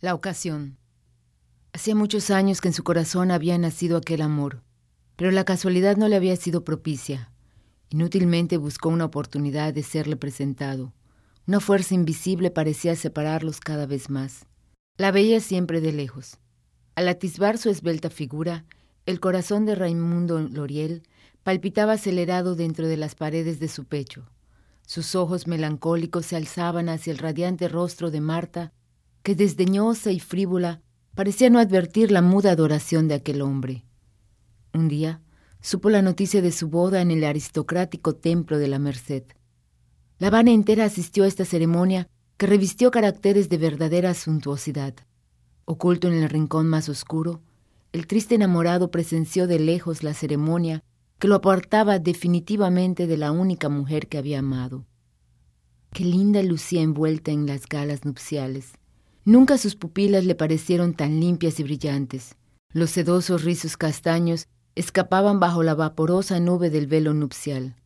La ocasión. Hacía muchos años que en su corazón había nacido aquel amor, pero la casualidad no le había sido propicia. Inútilmente buscó una oportunidad de serle presentado. Una fuerza invisible parecía separarlos cada vez más. La veía siempre de lejos. Al atisbar su esbelta figura, el corazón de Raimundo Loriel palpitaba acelerado dentro de las paredes de su pecho. Sus ojos melancólicos se alzaban hacia el radiante rostro de Marta que desdeñosa y frívola parecía no advertir la muda adoración de aquel hombre. Un día supo la noticia de su boda en el aristocrático templo de la Merced. La Habana entera asistió a esta ceremonia que revistió caracteres de verdadera suntuosidad. Oculto en el rincón más oscuro, el triste enamorado presenció de lejos la ceremonia que lo apartaba definitivamente de la única mujer que había amado. Qué linda lucía envuelta en las galas nupciales. Nunca sus pupilas le parecieron tan limpias y brillantes. Los sedosos rizos castaños escapaban bajo la vaporosa nube del velo nupcial.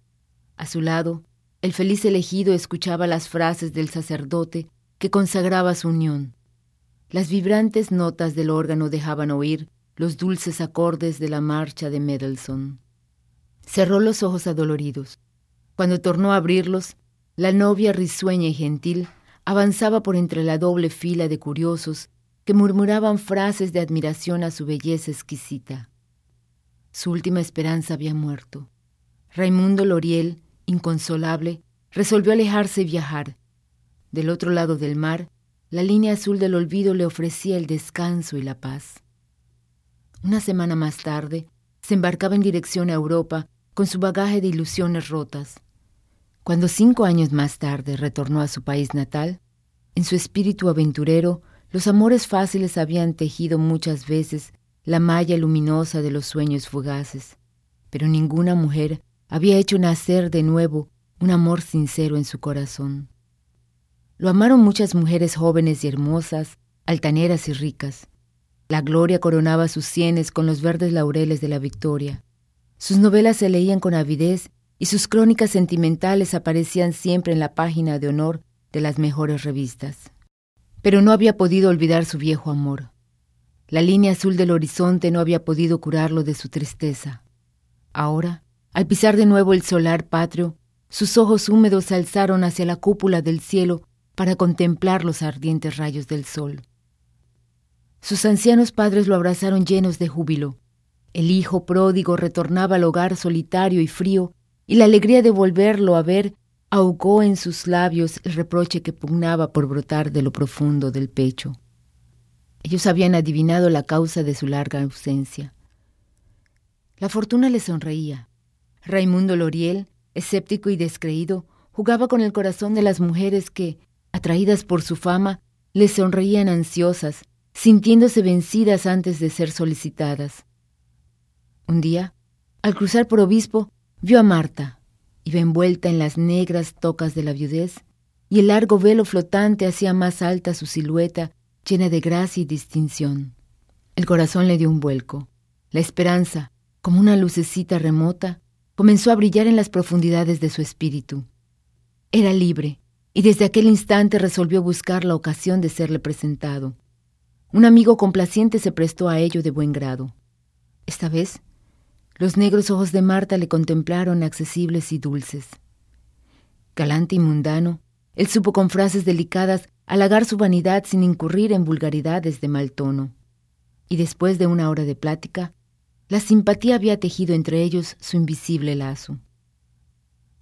A su lado, el feliz elegido escuchaba las frases del sacerdote que consagraba su unión. Las vibrantes notas del órgano dejaban oír los dulces acordes de la marcha de Mendelssohn. Cerró los ojos adoloridos. Cuando tornó a abrirlos, la novia risueña y gentil avanzaba por entre la doble fila de curiosos que murmuraban frases de admiración a su belleza exquisita. Su última esperanza había muerto. Raimundo Loriel, inconsolable, resolvió alejarse y viajar. Del otro lado del mar, la línea azul del olvido le ofrecía el descanso y la paz. Una semana más tarde, se embarcaba en dirección a Europa con su bagaje de ilusiones rotas. Cuando cinco años más tarde retornó a su país natal, en su espíritu aventurero, los amores fáciles habían tejido muchas veces la malla luminosa de los sueños fugaces, pero ninguna mujer había hecho nacer de nuevo un amor sincero en su corazón. Lo amaron muchas mujeres jóvenes y hermosas, altaneras y ricas. La gloria coronaba sus sienes con los verdes laureles de la victoria. Sus novelas se leían con avidez y sus crónicas sentimentales aparecían siempre en la página de honor de las mejores revistas. Pero no había podido olvidar su viejo amor. La línea azul del horizonte no había podido curarlo de su tristeza. Ahora, al pisar de nuevo el solar patrio, sus ojos húmedos se alzaron hacia la cúpula del cielo para contemplar los ardientes rayos del sol. Sus ancianos padres lo abrazaron llenos de júbilo. El hijo pródigo retornaba al hogar solitario y frío y la alegría de volverlo a ver ahogó en sus labios el reproche que pugnaba por brotar de lo profundo del pecho. Ellos habían adivinado la causa de su larga ausencia. La fortuna le sonreía. Raimundo Loriel, escéptico y descreído, jugaba con el corazón de las mujeres que, atraídas por su fama, le sonreían ansiosas, sintiéndose vencidas antes de ser solicitadas. Un día, al cruzar por obispo, Vio a Marta, iba envuelta en las negras tocas de la viudez, y el largo velo flotante hacía más alta su silueta, llena de gracia y distinción. El corazón le dio un vuelco. La esperanza, como una lucecita remota, comenzó a brillar en las profundidades de su espíritu. Era libre, y desde aquel instante resolvió buscar la ocasión de serle presentado. Un amigo complaciente se prestó a ello de buen grado. Esta vez los negros ojos de Marta le contemplaron accesibles y dulces. Galante y mundano, él supo con frases delicadas halagar su vanidad sin incurrir en vulgaridades de mal tono. Y después de una hora de plática, la simpatía había tejido entre ellos su invisible lazo.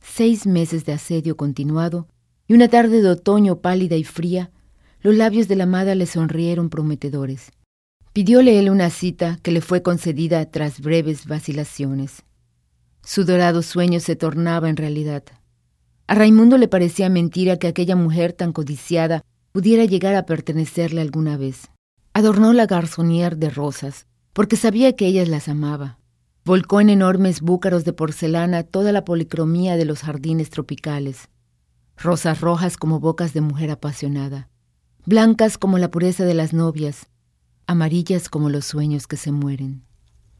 Seis meses de asedio continuado y una tarde de otoño pálida y fría, los labios de la amada le sonrieron prometedores. Pidióle él una cita que le fue concedida tras breves vacilaciones. Su dorado sueño se tornaba en realidad. A Raimundo le parecía mentira que aquella mujer tan codiciada pudiera llegar a pertenecerle alguna vez. Adornó la garzonier de rosas, porque sabía que ellas las amaba. Volcó en enormes búcaros de porcelana toda la policromía de los jardines tropicales. Rosas rojas como bocas de mujer apasionada, blancas como la pureza de las novias, amarillas como los sueños que se mueren.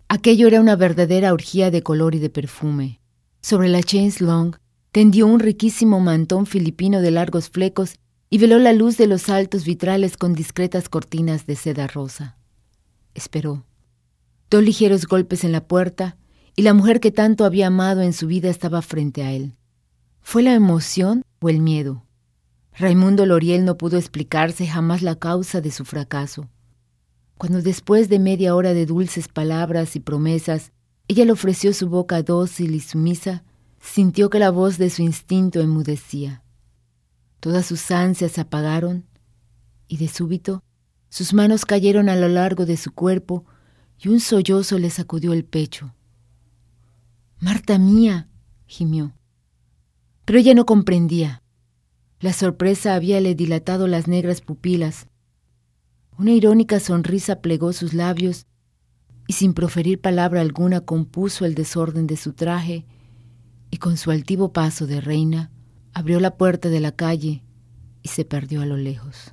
Aquello era una verdadera orgía de color y de perfume. Sobre la chaise long tendió un riquísimo mantón filipino de largos flecos y veló la luz de los altos vitrales con discretas cortinas de seda rosa. Esperó. Dos ligeros golpes en la puerta y la mujer que tanto había amado en su vida estaba frente a él. ¿Fue la emoción o el miedo? Raimundo Loriel no pudo explicarse jamás la causa de su fracaso. Cuando después de media hora de dulces palabras y promesas, ella le ofreció su boca dócil y sumisa, sintió que la voz de su instinto enmudecía. Todas sus ansias se apagaron y de súbito sus manos cayeron a lo largo de su cuerpo y un sollozo le sacudió el pecho. Marta mía, gimió. Pero ella no comprendía. La sorpresa habíale dilatado las negras pupilas. Una irónica sonrisa plegó sus labios y sin proferir palabra alguna compuso el desorden de su traje y con su altivo paso de reina abrió la puerta de la calle y se perdió a lo lejos.